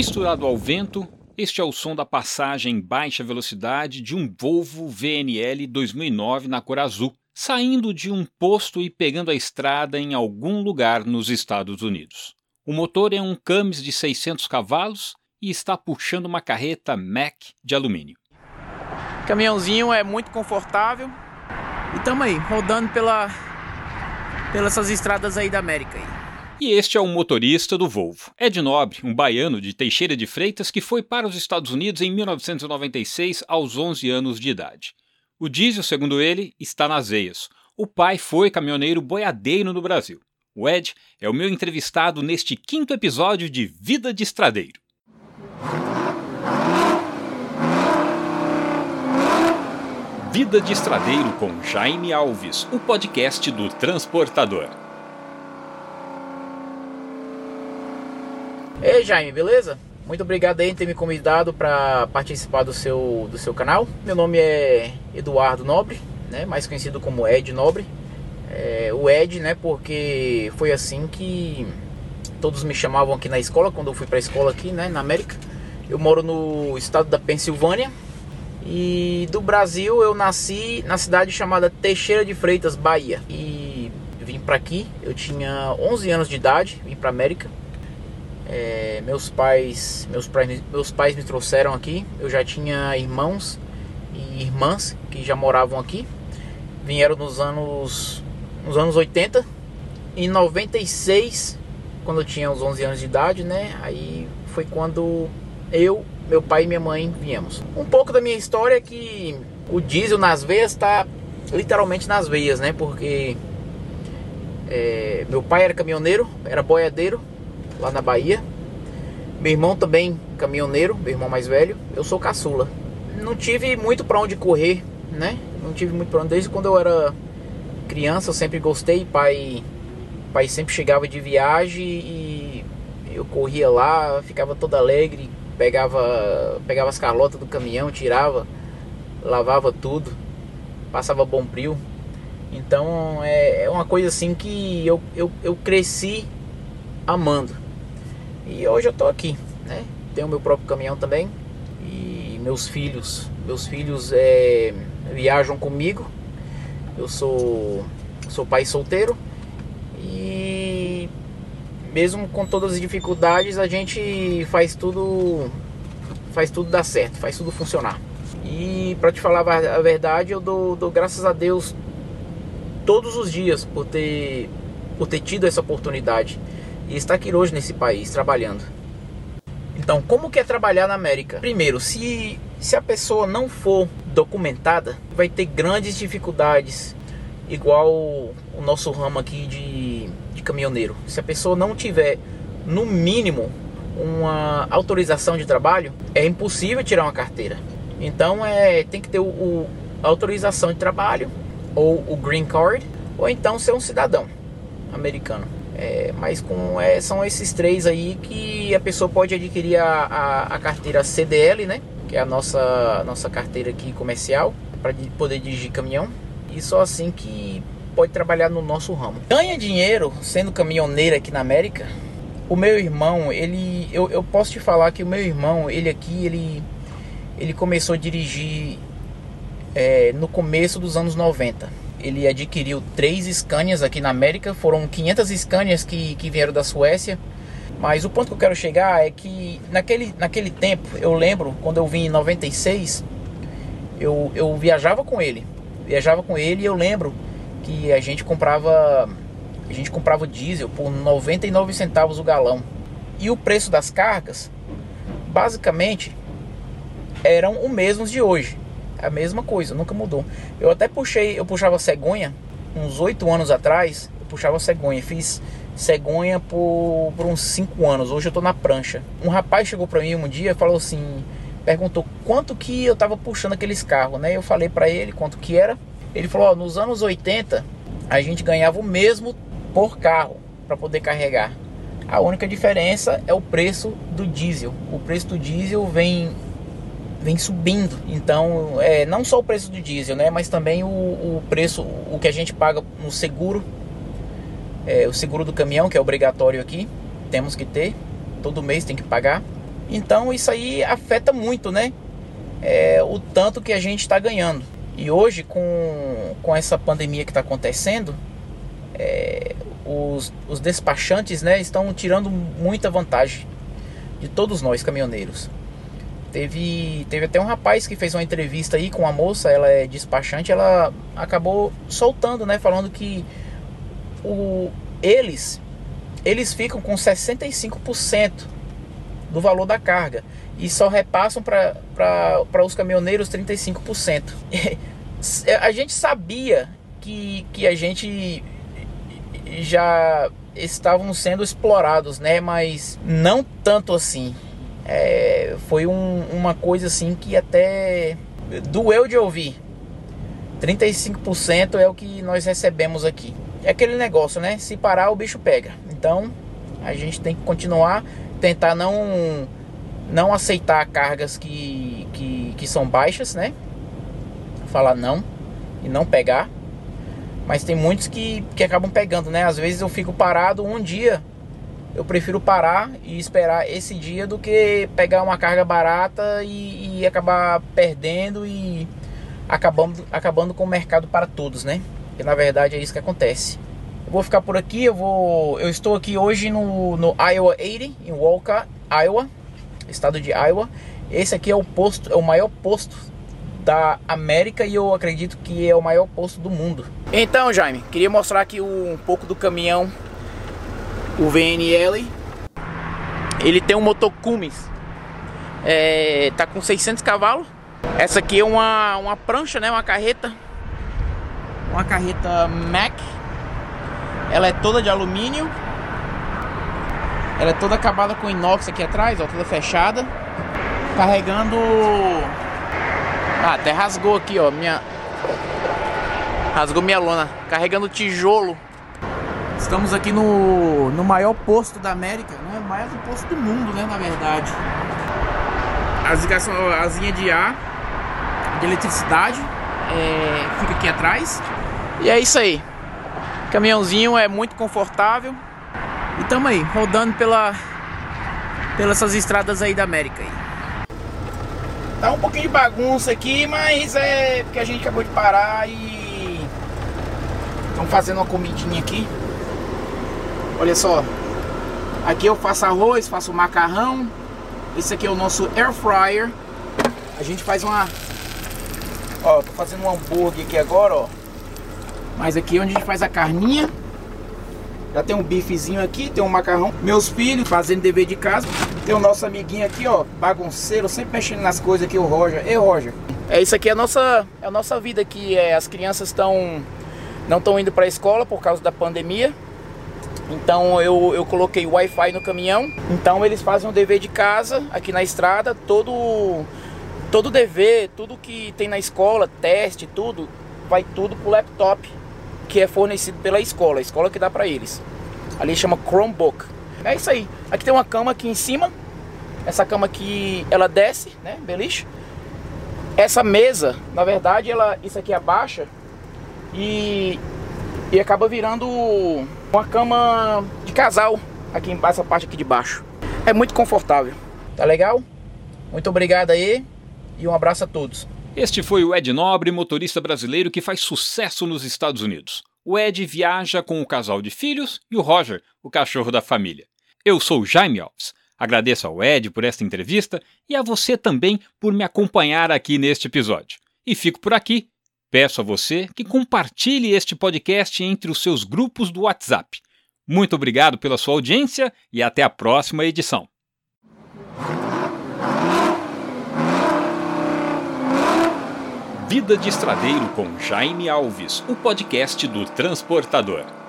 Misturado ao vento, este é o som da passagem em baixa velocidade de um Volvo VNL 2009 na cor azul, saindo de um posto e pegando a estrada em algum lugar nos Estados Unidos. O motor é um Camis de 600 cavalos e está puxando uma carreta Mack de alumínio. Caminhãozinho é muito confortável e estamos aí rodando pela pelas estradas aí da América. Aí. E este é o motorista do Volvo. Ed Nobre, um baiano de Teixeira de Freitas que foi para os Estados Unidos em 1996 aos 11 anos de idade. O diesel, segundo ele, está nas veias. O pai foi caminhoneiro boiadeiro no Brasil. O Ed é o meu entrevistado neste quinto episódio de Vida de Estradeiro. Vida de Estradeiro com Jaime Alves, o podcast do Transportador. Ei Jaime, beleza? Muito obrigado aí por ter me convidado para participar do seu, do seu canal. Meu nome é Eduardo Nobre, né? mais conhecido como Ed Nobre. É, o Ed, né? Porque foi assim que todos me chamavam aqui na escola, quando eu fui para a escola aqui, né? Na América. Eu moro no estado da Pensilvânia. E do Brasil eu nasci na cidade chamada Teixeira de Freitas, Bahia. E vim para aqui, eu tinha 11 anos de idade, vim para América. É, meus pais, meus pais, meus pais me trouxeram aqui. Eu já tinha irmãos e irmãs que já moravam aqui. Vieram nos anos, nos anos 80. Em 96, quando eu tinha uns 11 anos de idade, né? Aí foi quando eu, meu pai e minha mãe viemos. Um pouco da minha história é que o diesel nas veias está literalmente nas veias, né? Porque é, meu pai era caminhoneiro, era boiadeiro lá na Bahia. Meu irmão também caminhoneiro, meu irmão mais velho. Eu sou caçula. Não tive muito para onde correr, né? Não tive muito para onde desde quando eu era criança, eu sempre gostei, pai pai sempre chegava de viagem e eu corria lá, ficava todo alegre, pegava pegava as carlotas do caminhão, tirava, lavava tudo, passava bom brilho. Então é, é uma coisa assim que eu, eu, eu cresci amando. E hoje eu tô aqui, né? Tenho meu próprio caminhão também. E meus filhos, meus filhos é, viajam comigo. Eu sou, sou pai solteiro. E mesmo com todas as dificuldades, a gente faz tudo faz tudo dar certo, faz tudo funcionar. E para te falar a verdade, eu dou, dou graças a Deus todos os dias por ter por ter tido essa oportunidade e está aqui hoje nesse país trabalhando. Então, como que é trabalhar na América? Primeiro, se, se a pessoa não for documentada, vai ter grandes dificuldades, igual o nosso ramo aqui de, de caminhoneiro. Se a pessoa não tiver, no mínimo, uma autorização de trabalho, é impossível tirar uma carteira. Então, é, tem que ter o, o a autorização de trabalho, ou o green card, ou então ser um cidadão americano. É, mas com, é, são esses três aí que a pessoa pode adquirir a, a, a carteira CDL, né? Que é a nossa, nossa carteira aqui comercial, para poder dirigir caminhão. E só assim que pode trabalhar no nosso ramo. Ganha dinheiro sendo caminhoneiro aqui na América. O meu irmão, ele. Eu, eu posso te falar que o meu irmão, ele aqui, ele, ele começou a dirigir é, no começo dos anos 90 ele adquiriu três Scanias aqui na América. Foram 500 Scanias que, que vieram da Suécia. Mas o ponto que eu quero chegar é que naquele, naquele tempo, eu lembro, quando eu vim em 96, eu, eu viajava com ele. Viajava com ele e eu lembro que a gente comprava a gente comprava diesel por 99 centavos o galão. E o preço das cargas, basicamente, eram os mesmos de hoje a mesma coisa, nunca mudou. Eu até puxei, eu puxava cegonha uns oito anos atrás, eu puxava cegonha, fiz cegonha por, por uns cinco anos. Hoje eu tô na prancha. Um rapaz chegou para mim um dia e falou assim, perguntou quanto que eu tava puxando aqueles carros, né? Eu falei para ele quanto que era. Ele falou, ó, nos anos 80 a gente ganhava o mesmo por carro para poder carregar. A única diferença é o preço do diesel. O preço do diesel vem vem subindo. Então, é, não só o preço do diesel, né, mas também o, o preço, o que a gente paga no seguro, é, o seguro do caminhão, que é obrigatório aqui, temos que ter, todo mês tem que pagar. Então isso aí afeta muito, né? É, o tanto que a gente está ganhando. E hoje, com, com essa pandemia que está acontecendo, é, os, os despachantes né, estão tirando muita vantagem de todos nós caminhoneiros. Teve, teve até um rapaz que fez uma entrevista aí com uma moça, ela é despachante, ela acabou soltando, né, falando que o, eles eles ficam com 65% do valor da carga e só repassam para os caminhoneiros 35%. a gente sabia que, que a gente já estavam sendo explorados, né? Mas não tanto assim. É, foi um, uma coisa assim que até doeu de ouvir. 35% é o que nós recebemos aqui. É aquele negócio, né? Se parar, o bicho pega. Então, a gente tem que continuar, tentar não não aceitar cargas que, que, que são baixas, né? Falar não e não pegar. Mas tem muitos que, que acabam pegando, né? Às vezes eu fico parado um dia. Eu prefiro parar e esperar esse dia do que pegar uma carga barata e, e acabar perdendo e acabando, acabando com o mercado para todos, né? Que na verdade é isso que acontece. Eu vou ficar por aqui, eu vou. Eu estou aqui hoje no, no Iowa 80, em Walker, Iowa, estado de Iowa. Esse aqui é o posto, é o maior posto da América e eu acredito que é o maior posto do mundo. Então, Jaime, queria mostrar aqui um pouco do caminhão, o VNL. Ele tem um motor Cummins, é, tá com 600 cavalos. Essa aqui é uma, uma prancha, né, uma carreta, uma carreta Mac. Ela é toda de alumínio. Ela é toda acabada com inox aqui atrás, ó, toda fechada. Carregando ah, até rasgou aqui, ó, minha rasgou minha lona, carregando tijolo. Estamos aqui no, no maior posto da América, né? O maior posto do mundo, né, na verdade. As ligações, as de ar, de eletricidade, é, fica aqui atrás. E é isso aí. Caminhãozinho é muito confortável. E tamo aí, rodando pela pelas essas estradas aí da América aí. Tá um pouquinho de bagunça aqui, mas é porque a gente acabou de parar e estamos fazendo uma comidinha aqui. Olha só, aqui eu faço arroz, faço macarrão. Esse aqui é o nosso air fryer. A gente faz uma, ó, tô fazendo um hambúrguer aqui agora, ó. Mas aqui é onde a gente faz a carninha. Já tem um bifezinho aqui, tem um macarrão. Meus filhos fazendo dever de casa. Tem o nosso amiguinho aqui, ó, bagunceiro, sempre mexendo nas coisas aqui, o Roger. Ei, Roger. É isso aqui é a nossa, é a nossa vida aqui. É, as crianças estão não estão indo para a escola por causa da pandemia. Então eu, eu coloquei Wi-Fi no caminhão. Então eles fazem o dever de casa aqui na estrada. Todo todo dever, tudo que tem na escola, teste, tudo, vai tudo pro laptop que é fornecido pela escola, a escola que dá para eles. Ali chama Chromebook. É isso aí. Aqui tem uma cama aqui em cima. Essa cama aqui, ela desce, né? Beliche. Essa mesa, na verdade, ela, isso aqui abaixa e, e acaba virando uma cama de casal aqui essa parte aqui de baixo. É muito confortável. Tá legal? Muito obrigado aí e um abraço a todos. Este foi o Ed Nobre, motorista brasileiro que faz sucesso nos Estados Unidos. O Ed viaja com o casal de filhos e o Roger, o cachorro da família. Eu sou Jaime Alves. Agradeço ao Ed por esta entrevista e a você também por me acompanhar aqui neste episódio. E fico por aqui. Peço a você que compartilhe este podcast entre os seus grupos do WhatsApp. Muito obrigado pela sua audiência e até a próxima edição. Vida de Estradeiro com Jaime Alves, o podcast do Transportador.